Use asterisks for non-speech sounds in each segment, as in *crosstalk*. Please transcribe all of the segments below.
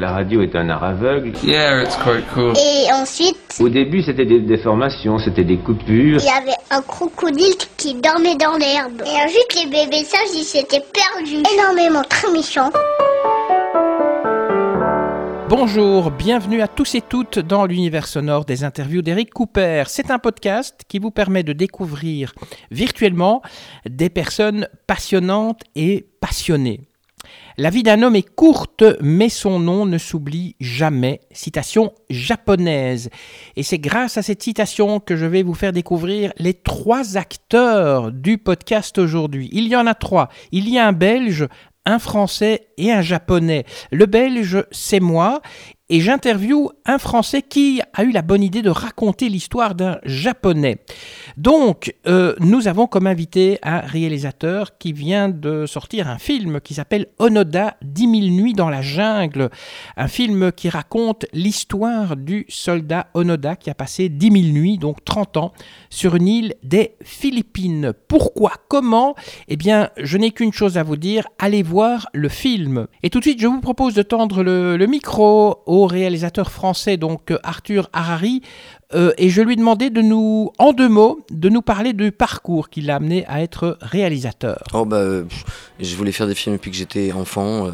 La radio est un art aveugle. Yeah, it's quite cool. Et ensuite, Au début, c'était des déformations, c'était des coupures. il y avait un crocodile qui dormait dans l'herbe. Et ensuite, les bébés sages, ils s'étaient perdus. Énormément, très méchants. Bonjour, bienvenue à tous et toutes dans l'univers sonore des interviews d'Eric Cooper. C'est un podcast qui vous permet de découvrir virtuellement des personnes passionnantes et passionnées. La vie d'un homme est courte, mais son nom ne s'oublie jamais. Citation japonaise. Et c'est grâce à cette citation que je vais vous faire découvrir les trois acteurs du podcast aujourd'hui. Il y en a trois. Il y a un Belge, un Français et un Japonais. Le Belge, c'est moi. Et j'interviewe un Français qui a eu la bonne idée de raconter l'histoire d'un Japonais. Donc, euh, nous avons comme invité un réalisateur qui vient de sortir un film qui s'appelle Onoda, 10 000 nuits dans la jungle. Un film qui raconte l'histoire du soldat Onoda qui a passé 10 000 nuits, donc 30 ans, sur une île des Philippines. Pourquoi? Comment? Eh bien, je n'ai qu'une chose à vous dire, allez voir le film. Et tout de suite, je vous propose de tendre le, le micro au réalisateur français, donc euh, Arthur Harari, euh, et je lui ai demandé de nous, en deux mots, de nous parler du parcours qui l'a amené à être réalisateur. Oh bah, euh, je voulais faire des films depuis que j'étais enfant,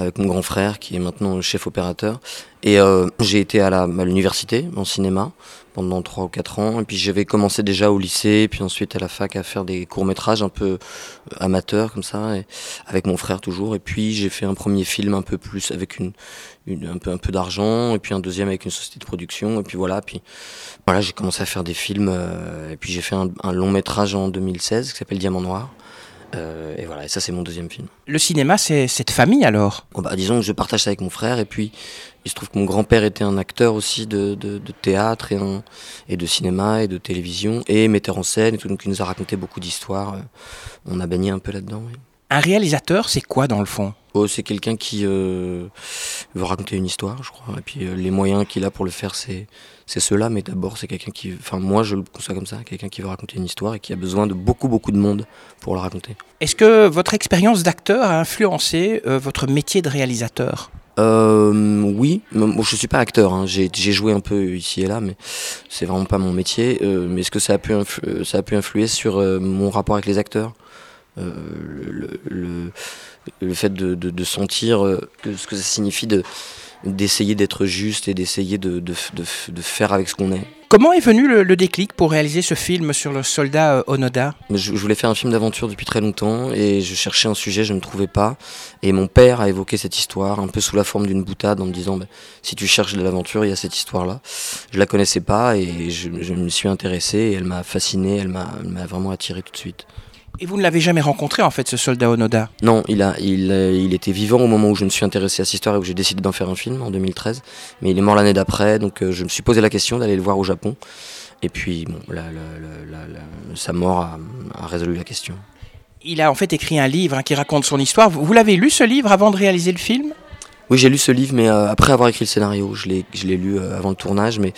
avec mon grand frère qui est maintenant chef opérateur. Et euh, j'ai été à l'université en cinéma pendant 3 ou 4 ans. Et puis j'avais commencé déjà au lycée, puis ensuite à la fac à faire des courts-métrages un peu euh, amateurs comme ça, avec mon frère toujours. Et puis j'ai fait un premier film un peu plus avec une, un peu, un peu d'argent, et puis un deuxième avec une société de production. Et puis voilà, puis voilà, j'ai commencé à faire des films. euh, et puis j'ai fait un, un long métrage en 2016 qui s'appelle Diamant Noir. Euh, et voilà, et ça c'est mon deuxième film. Le cinéma, c'est cette famille alors? Bon, bah, disons que je partage ça avec mon frère, et puis il se trouve que mon grand-père était un acteur aussi de, de, de théâtre et, un- et de cinéma et de télévision, et metteur en scène, et tout, donc il nous a raconté beaucoup d'histoires. euh, On a baigné un peu là-dedans. oui. Un réalisateur, c'est quoi dans le fond? Oh, c'est quelqu'un qui euh, veut raconter une histoire, je crois. Et puis euh, les moyens qu'il a pour le faire, c'est c'est ceux-là. Mais d'abord, c'est quelqu'un qui, enfin moi, je le conçois comme ça, quelqu'un qui veut raconter une histoire et qui a besoin de beaucoup, beaucoup de monde pour la raconter. Est-ce que votre expérience d'acteur a influencé euh, votre métier de réalisateur? Euh, oui, moi je suis pas acteur, hein. j'ai joué un peu ici et là, mais c'est vraiment pas mon métier. Euh, mais est-ce que ça a pu, ça a pu influer sur euh, mon rapport avec les acteurs? Le, le, le fait de, de, de sentir euh, que, ce que ça signifie de d'essayer d'être juste et d'essayer de, de, de, de faire avec ce qu'on est. Comment est venu le, le déclic pour réaliser ce film sur le soldat euh, Onoda? Je, je voulais faire un film d'aventure depuis très longtemps et je cherchais un sujet, je ne trouvais pas. Et mon père a évoqué cette histoire un peu sous la forme d'une boutade en me disant bah, si tu cherches de l'aventure, il y a cette histoire-là. Je la connaissais pas et je, je me suis intéressé et elle m'a fasciné, elle m'a elle m'a vraiment attiré tout de suite. Et vous ne l'avez jamais rencontré en fait, ce soldat Onoda Non, il, a, il, euh, il était vivant au moment où je me suis intéressé à cette histoire et où j'ai décidé d'en faire un film en 2013. Mais il est mort l'année d'après, donc euh, je me suis posé la question d'aller le voir au Japon. Et puis, bon, la, la- la- la- la- sa mort a, a résolu la question. Il a en fait écrit un livre hein, qui raconte son histoire. Vous, vous l'avez lu ce livre avant de réaliser le film? Oui, j'ai lu ce livre, mais euh, après avoir écrit le scénario, je l'ai, je l'ai lu euh, avant le tournage, mais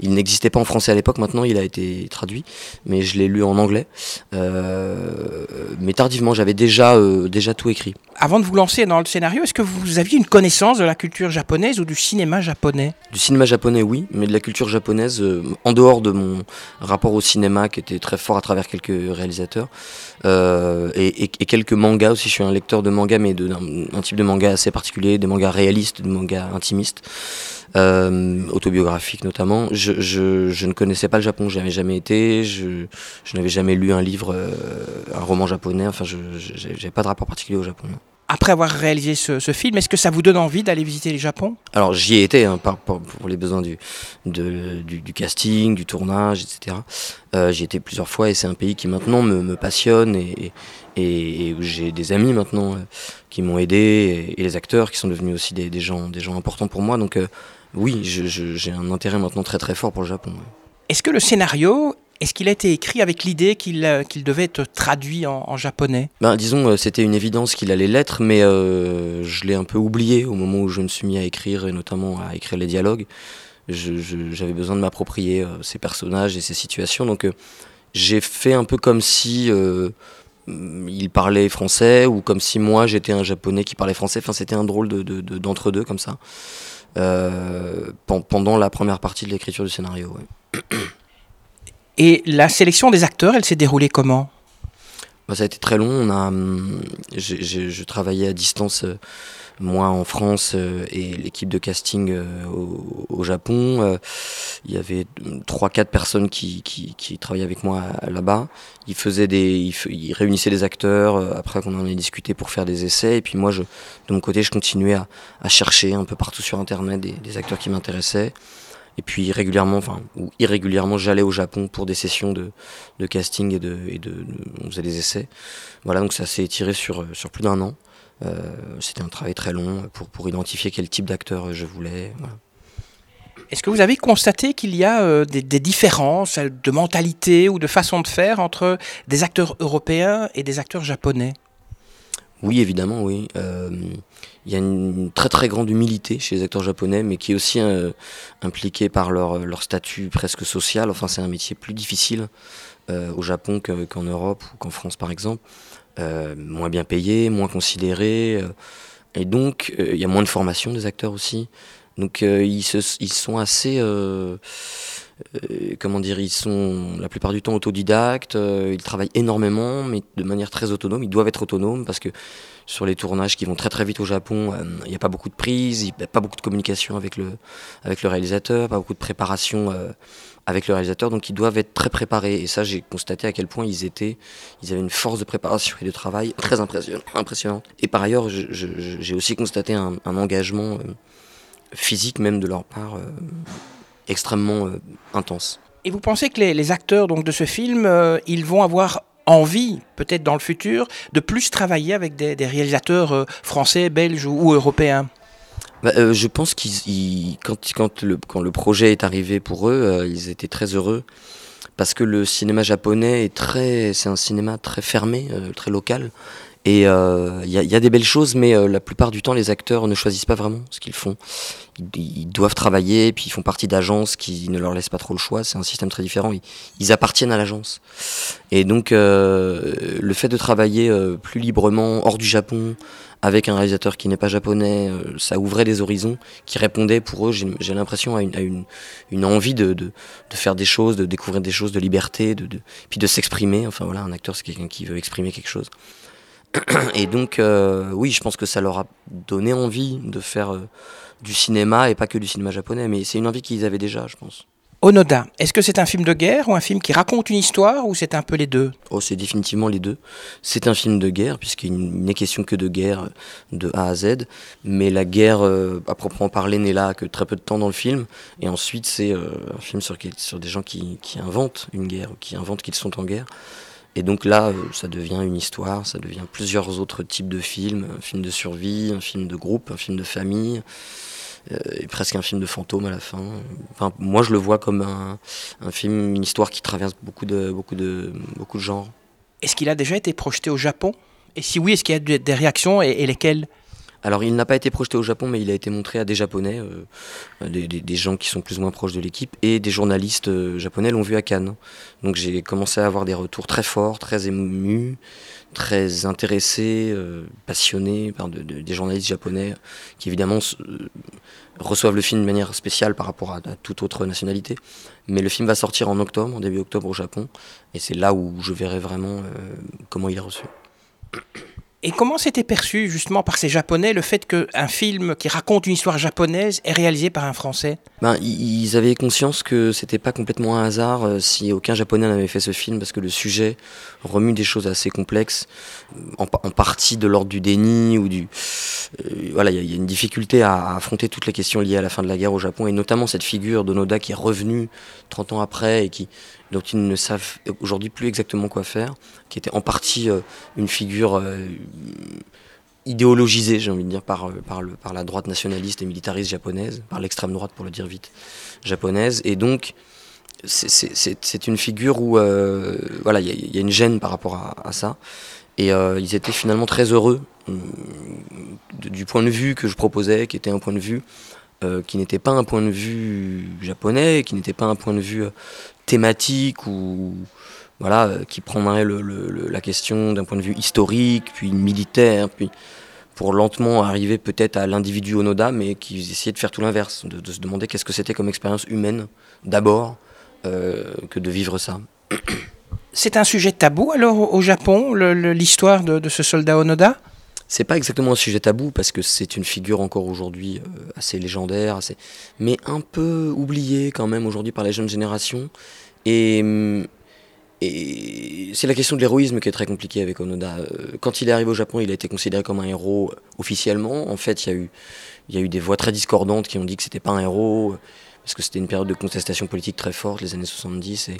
il n'existait pas en français à l'époque. Maintenant, il a été traduit, mais je l'ai lu en anglais. Euh, mais tardivement, j'avais déjà, déjà tout écrit. Avant de vous lancer dans le scénario, est-ce que vous aviez une connaissance de la culture japonaise ou du cinéma japonais? Du cinéma japonais, oui, mais de la culture japonaise, en dehors de mon rapport au cinéma qui était très fort à travers quelques réalisateurs, et, et- et quelques mangas aussi. Je suis un lecteur de mangas, mais d'un un type de manga assez particulier, des mangas réalistes, des mangas intimistes, euh, autobiographiques notamment. Je, je, je ne connaissais pas le Japon, j'y avais jamais été, je, je n'avais jamais lu un livre, euh, un roman japonais, enfin, je n'avais pas de rapport particulier au Japon. Après avoir réalisé ce, ce film, est-ce que ça vous donne envie d'aller visiter le Japon? Alors j'y ai été hein, par- par- pour les besoins du, de- du, du casting, du tournage, etc. Euh, j'y ai été plusieurs fois et c'est un pays qui maintenant me, me passionne et, et, et où j'ai des amis maintenant euh, qui m'ont aidé et, et les acteurs qui sont devenus aussi des, des gens, des gens importants pour moi. Donc euh, oui, j'ai un intérêt maintenant très très fort pour le Japon. ouais. Est-ce que le scénario, est-ce qu'il a été écrit avec l'idée qu'il euh, devait être traduit en, japonais? Ben, disons, euh, c'était une évidence qu'il allait l'être, mais euh, je l'ai un peu oublié au moment où je me suis mis à écrire, et notamment à écrire les dialogues. J'avais besoin de m'approprier ces personnages et ces situations, donc j'ai fait un peu comme si euh, il parlait français ou comme si moi j'étais un japonais qui parlait français. Enfin, c'était un drôle de, d'entre-deux comme ça. pendant la première partie de l'écriture du scénario. *clears throat* Et la sélection des acteurs, elle s'est déroulée comment? Bah, Ça a été très long. On a, hum, je travaillais à distance, euh, moi en France euh, et l'équipe de casting euh, au, Japon. Il y avait 3-4 personnes qui, travaillaient avec moi là-bas. Ils, ils, réunissaient des acteurs après qu'on en ait discuté pour faire des essais. Et puis moi, de mon côté, je continuais à, chercher un peu partout sur Internet des acteurs qui m'intéressaient. Et puis régulièrement, enfin, ou irrégulièrement, j'allais au Japon pour des sessions de, casting et de, On faisait des essais. Voilà, donc ça s'est étiré sur, sur plus d'un an. Euh, C'était un travail très long pour, pour identifier quel type d'acteur je voulais. Est-ce que vous avez constaté qu'il y a euh, des, différences de mentalité ou de façon de faire entre des acteurs européens et des acteurs japonais? Oui, évidemment, oui. Euh, il y a une très très grande humilité chez les acteurs japonais, mais qui est aussi euh, impliquée par leur, leur statut presque social. Enfin, c'est un métier plus difficile euh, au Japon qu'en Europe ou qu'en France, par exemple. Euh, moins bien payé, moins considéré. Euh, et donc, euh, il y a moins de formation des acteurs aussi. Donc, ils, se, ils sont assez comment dire, ils sont la plupart du temps autodidactes, ils travaillent énormément, mais de manière très autonome. Ils doivent être autonomes parce que sur les tournages qui vont très très vite au Japon, euh, il n'y a pas beaucoup de prises, a pas beaucoup de communication avec le, avec le réalisateur, pas beaucoup de préparation euh, avec le réalisateur, donc ils doivent être très préparés. Et ça, j'ai constaté à quel point ils étaient, ils avaient une force de préparation et de travail très impressionnante. Et par ailleurs, j'ai aussi constaté un, engagement euh, physique même de leur part extrêmement intense. Et vous pensez que les, les, acteurs donc, de ce film, ils vont avoir envie, peut-être dans le futur, de plus travailler avec des, des réalisateurs euh, français, belges ou, ou européens? Bah, euh, Je pense qu'ils, quand, quand, le, quand le projet est arrivé pour eux, euh, ils étaient très heureux parce que le cinéma japonais est très, c'est un cinéma très fermé, euh, très local. Et il euh, y, y, a des belles choses, mais euh, la plupart du temps, les acteurs ne choisissent pas vraiment ce qu'ils font. Ils, doivent travailler, puis ils font partie d'agences qui ne leur laissent pas trop le choix. C'est un système très différent. Ils, ils appartiennent à l'agence. Et donc, euh, le fait de travailler euh, plus librement hors du Japon, avec un réalisateur qui n'est pas japonais, euh, ça ouvrait des horizons qui répondaient pour eux, j'ai l'impression, à, une, à une, une, envie de, de, de, faire des choses, de découvrir des choses, de liberté, de, de puis de s'exprimer. Enfin voilà, un acteur, c'est quelqu'un qui veut exprimer quelque chose. *clears throat* Et donc, euh, oui, je pense que ça leur a donné envie de faire euh, du cinéma et pas que du cinéma japonais, mais c'est une envie qu'ils avaient déjà, je pense. Onoda, est-ce que c'est un film de guerre ou un film qui raconte une histoire ou c'est un peu les deux? Oh, c'est définitivement les deux. C'est un film de guerre puisqu'il n'est question que de guerre de A à Z, mais la guerre euh, à proprement parler n'est là que très peu de temps dans le film. Et ensuite, c'est euh, un film sur, sur des gens qui, qui inventent une guerre, qui inventent qu'ils sont en guerre. Et donc là, euh, ça devient une histoire, ça devient plusieurs autres types de films, un film de survie, un film de groupe, un film de famille, euh, et presque un film de fantôme à la fin. Enfin, moi, je le vois comme un, film, une histoire qui traverse beaucoup de, beaucoup de, beaucoup de genres. Est-ce qu'il a déjà été projeté au Japon? Et si oui, est-ce qu'il y a des réactions et lesquelles? Alors il n'a pas été projeté au Japon, mais il a été montré à des Japonais, euh, des, gens qui sont plus ou moins proches de l'équipe, et des journalistes euh, japonais l'ont vu à Cannes. Donc j'ai commencé à avoir des retours très forts, très émus, très intéressés, euh, passionnés par de, de, des journalistes japonais qui évidemment reçoivent le film de manière spéciale par rapport à, à, toute autre nationalité. Mais le film va sortir en octobre, en début octobre au Japon, et c'est là où je verrai vraiment comment il est reçu. Et comment s'était perçu justement par ces Japonais le fait qu'un film qui raconte une histoire japonaise est réalisé par un Français? Ben, Ils avaient conscience que c'était pas complètement un hasard euh, si aucun Japonais n'avait fait ce film parce que le sujet remue des choses assez complexes, en, partie de l'ordre du déni ou du... Euh, voilà, il y, y, a une difficulté à, à, affronter toutes les questions liées à la fin de la guerre au Japon et notamment cette figure d'Onoda qui est revenue 30 ans après et qui dont ils ne savent aujourd'hui plus exactement quoi faire, qui était en partie euh, une figure euh, idéologisée, j'ai envie de dire, par, euh, par, le, par la droite nationaliste et militariste japonaise, par l'extrême droite pour le dire vite, japonaise. Et donc, c'est une figure où voilà, il y, a une gêne par rapport à, ça. Et ils étaient finalement très heureux du point de vue que je proposais, qui était un point de vue qui n'était pas un point de vue japonais, qui n'était pas un point de vue thématique ou voilà, qui prendrait la question d'un point de vue historique, puis militaire, puis pour lentement arriver peut-être à l'individu Onoda, mais qui essayait de faire tout l'inverse, de, se demander qu'est-ce que c'était comme expérience humaine, d'abord, euh, que de vivre ça. C'est un sujet tabou alors au Japon, l'histoire de, ce soldat Onoda? C'est pas exactement un sujet tabou parce que c'est une figure encore aujourd'hui euh, assez légendaire, assez... mais un peu oubliée quand même aujourd'hui par les jeunes générations. Et et c'est la question de l'héroïsme qui est très compliquée avec Onoda. Euh, quand il est arrivé au Japon, il a été considéré comme un héros officiellement. En fait, il y a eu, il y a eu des voix très discordantes qui ont dit que c'était pas un héros, parce que c'était une période de contestation politique très forte, les années 70.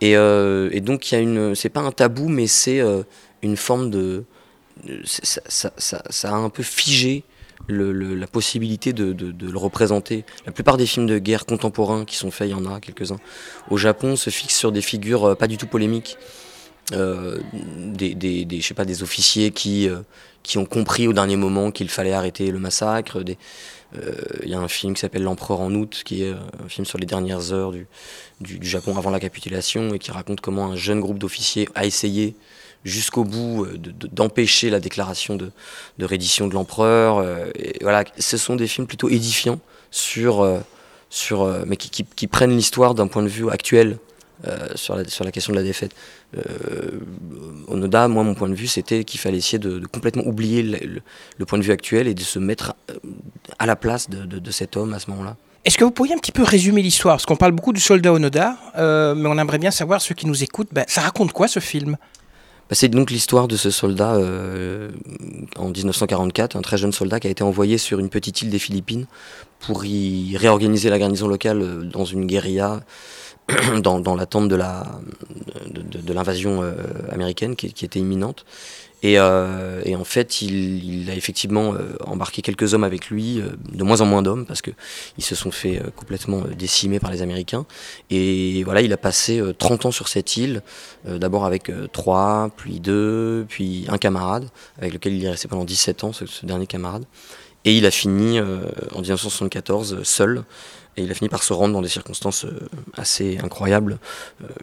Et, euh, donc, il y a une, c'est pas un tabou, mais c'est euh, une forme de. Ça, a un peu figé la possibilité de, le représenter. La plupart des films de guerre contemporains qui sont faits, il y en a quelques-uns, au Japon, se fixent sur des figures euh, pas du tout polémiques. Euh, des, je sais pas, des officiers qui, euh, qui ont compris au dernier moment qu'il fallait arrêter le massacre. Il y a un film qui s'appelle L'Empereur en août, qui est un film sur les dernières heures du Japon avant la capitulation et qui raconte comment un jeune groupe d'officiers a essayé jusqu'au bout euh, d'empêcher la déclaration de, reddition de l'empereur. Euh, voilà, ce sont des films plutôt édifiants sur, euh, sur, mais qui, prennent l'histoire d'un point de vue actuel. sur, la, sur la question de la défaite. Onoda, moi, mon point de vue, c'était qu'il fallait essayer de, complètement oublier le, point de vue actuel et de se mettre à la place de, cet homme à ce moment-là. Est-ce que vous pourriez un petit peu résumer l'histoire? Parce qu'on parle beaucoup du soldat Onoda, mais on aimerait bien savoir, ceux qui nous écoutent, ben, ça raconte quoi ce film? Bah, c'est donc l'histoire de ce soldat euh, en 1944, un très jeune soldat qui a été envoyé sur une petite île des Philippines pour y réorganiser la garnison locale euh, dans une guérilla *clears throat* dans, l'attente de la de, l'invasion euh, américaine qui, était imminente. Euh, et, en fait, il, a effectivement euh, embarqué quelques hommes avec lui, euh, de moins en moins d'hommes, parce qu'ils se sont fait complètement décimer par les Américains. Et voilà, il a passé 30 ans sur cette île, d'abord avec trois, puis deux, puis un camarade, avec lequel il est resté pendant 17 ans, ce, dernier camarade. Et il a fini en 1974 seul. Et il a fini par se rendre dans des circonstances assez incroyables,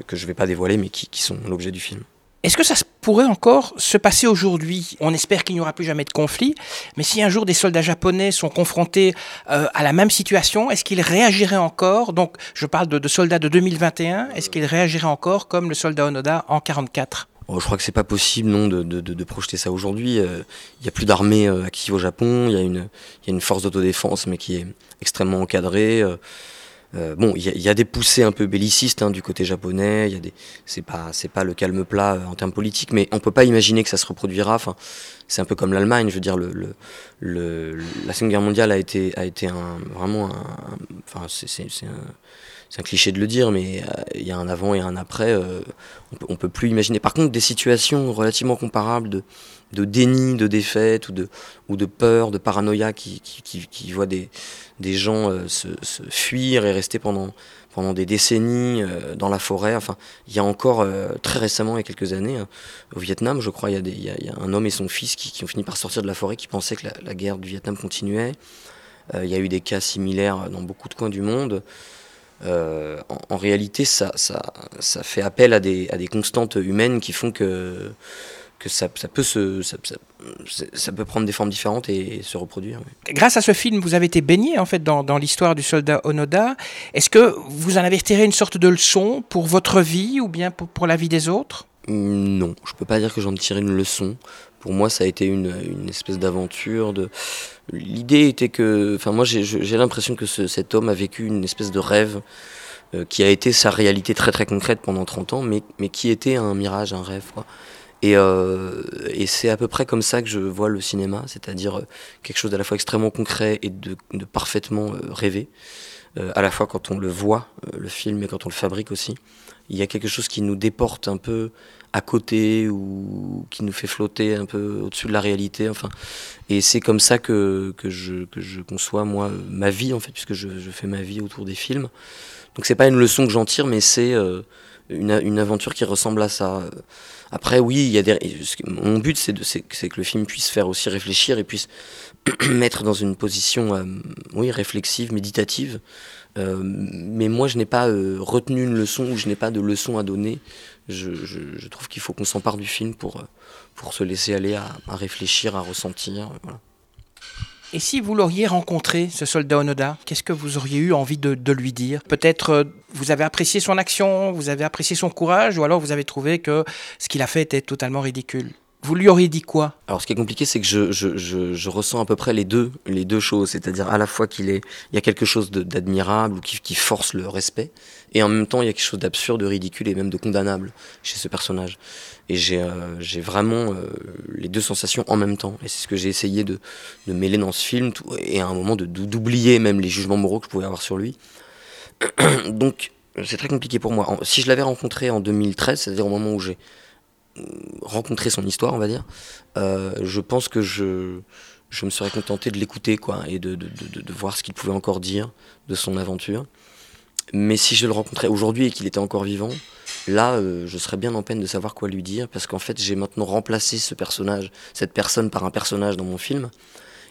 que je ne vais pas dévoiler, mais qui sont l'objet du film. Est-ce que ça pourrait encore se passer aujourd'hui On espère qu'il n'y aura plus jamais de conflit, mais si un jour des soldats japonais sont confrontés euh, à la même situation, est-ce qu'ils réagiraient encore? Donc, je parle de, soldats de 2021. Est-ce qu'ils réagiraient encore comme le soldat Onoda en 44 je crois que c'est pas possible non de, projeter ça aujourd'hui. Euh, il n'y a plus d'armée euh, active au Japon. Il y, a une force d'autodéfense, mais qui est extrêmement encadrée. Euh, bon, il y, a des poussées un peu bellicistes hein, du côté japonais. Il des, c'est pas, c'est pas le calme plat euh, en termes politiques, mais on peut pas imaginer que ça se reproduira. Enfin, c'est un peu comme l'Allemagne. Je veux dire, le, la Seconde Guerre mondiale a été, a été un, vraiment enfin, c'est un c'est un cliché de le dire, mais euh, il y a un avant et un après. Euh, on, peut, peut plus imaginer. Par contre, des situations relativement comparables de, déni, de défaite ou de, peur, de paranoïa qui, qui, voient des, gens euh, se, fuir et rester pendant, des décennies dans la forêt. Enfin, il y a encore très récemment, il y a quelques années, au Vietnam, je crois, il y, a un homme et son fils qui, ont fini par sortir de la forêt, qui pensaient que la guerre du Vietnam continuait. il y a eu des cas similaires dans beaucoup de coins du monde. Euh, en, réalité, ça, ça, ça, fait appel à des, à des, constantes humaines qui font que, que ça, ça peut se, ça, ça, peut prendre des formes différentes et, se reproduire. Grâce à ce film, vous avez été baigné en fait dans, dans l'histoire du soldat Onoda. Est-ce que vous en avez retiré une sorte de leçon pour votre vie ou bien pour, pour la vie des autres? Non, je peux pas dire que j'en tire une leçon. Pour moi, ça a été une, une espèce d'aventure L'idée était que, enfin moi j'ai l'impression que cet homme a vécu une espèce de rêve euh, qui a été sa réalité très très concrète pendant 30 ans, mais, mais qui était un mirage, un rêve. Et, euh, et c'est à peu près comme ça que je vois le cinéma, c'est-à-dire euh, quelque chose d'à la fois extrêmement concret et de parfaitement rêvé, à la fois quand on le voit, le film, et quand on le fabrique aussi. Il y a quelque chose qui nous déporte un peu à côté ou qui nous fait flotter un peu au-dessus de la réalité. Enfin, et c'est comme ça que, que, je, que je conçois moi ma vie en fait, puisque je, je fais ma vie autour des films. Donc c'est pas une leçon que j'en tire, mais c'est euh, une, une, aventure qui ressemble à ça. Après, oui, il y a des. Mon but, c'est que le film puisse faire aussi réfléchir et puisse *clears throat* mettre dans une position, euh, oui, réflexive, méditative. Euh, mais moi, je n'ai pas retenu une leçon ou je n'ai pas de leçon à donner je, trouve qu'il faut qu'on s'empare du film pour, pour se laisser aller à, réfléchir, à ressentir. Et si vous l'auriez rencontré, ce soldat Onoda, qu'est-ce que vous auriez eu envie de, de lui dire? Peut-être euh, vous avez apprécié son action, vous avez apprécié son courage, ou alors vous avez trouvé que ce qu'il a fait était totalement ridicule? Vous lui auriez dit quoi? Alors ce qui est compliqué, c'est que je, je, je, ressens à peu près les deux, les deux choses, c'est-à-dire à la fois qu'il est, il y a quelque chose d'admirable ou qui, force le respect, et en même temps il y a quelque chose d'absurde, de ridicule et même de condamnable chez ce personnage. Et j'ai euh, vraiment euh, les deux sensations en même temps, et c'est ce que j'ai essayé de, de, mêler dans ce film, et à un moment d'oublier même les jugements moraux que je pouvais avoir sur lui. *clears throat* Donc c'est très compliqué pour moi. Si je l'avais rencontré en 2013, c'est-à-dire au moment où j'ai rencontrer son histoire, on va dire, euh, je pense que je, je me serais contenté de l'écouter quoi, et de, de, de, voir ce qu'il pouvait encore dire de son aventure. Mais si je le rencontrais aujourd'hui et qu'il était encore vivant, là, euh, je serais bien en peine de savoir quoi lui dire, parce qu'en fait, j'ai maintenant remplacé ce personnage, cette personne par un personnage dans mon film,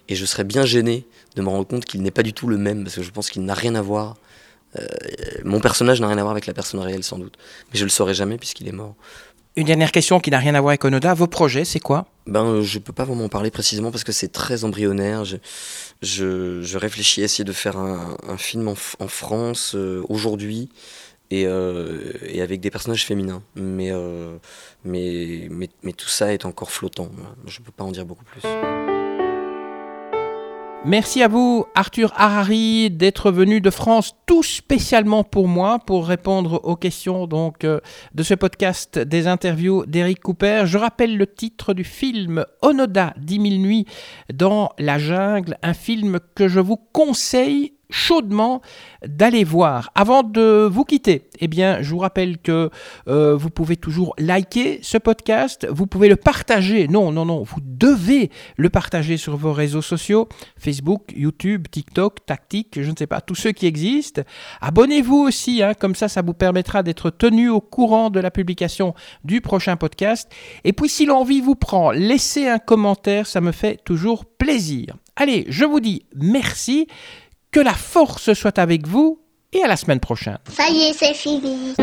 et je serais bien gêné de me rendre compte qu'il n'est pas du tout le même, parce que je pense qu'il n'a rien à voir. Euh, mon personnage n'a rien à voir avec la personne réelle, sans doute. Mais je le saurais jamais puisqu'il est mort. Une dernière question qui n'a rien à voir avec Onoda. Vos projets, c'est quoi? Ben, euh, Je peux pas vraiment en parler précisément parce que c'est très embryonnaire. Je, je, réfléchis à essayer de faire un, film en, France euh, aujourd'hui et, euh, et, avec des personnages féminins. Mais, mais, mais, mais tout ça est encore flottant. Je ne peux pas en dire beaucoup plus. Merci à vous, Arthur Harari, d'être venu de France tout spécialement pour moi pour répondre aux questions donc euh, de ce podcast des interviews d'Eric Cooper. Je rappelle le titre du film Onoda 10 000 nuits dans la jungle, un film que je vous conseille chaudement d'aller voir. Avant de vous quitter, eh bien, je vous rappelle que euh, vous pouvez toujours liker ce podcast, vous pouvez le partager. Non, non, non, vous devez le partager sur vos réseaux sociaux, Facebook, YouTube, TikTok, Tactique, je ne sais pas, tous ceux qui existent. Abonnez-vous aussi, hein, comme ça, ça vous permettra d'être tenu au courant de la publication du prochain podcast. Et puis, si l'envie vous prend, laissez un commentaire, ça me fait toujours plaisir. Allez, je vous dis merci. Que la force soit avec vous et à la semaine prochaine. Ça y est, c'est fini.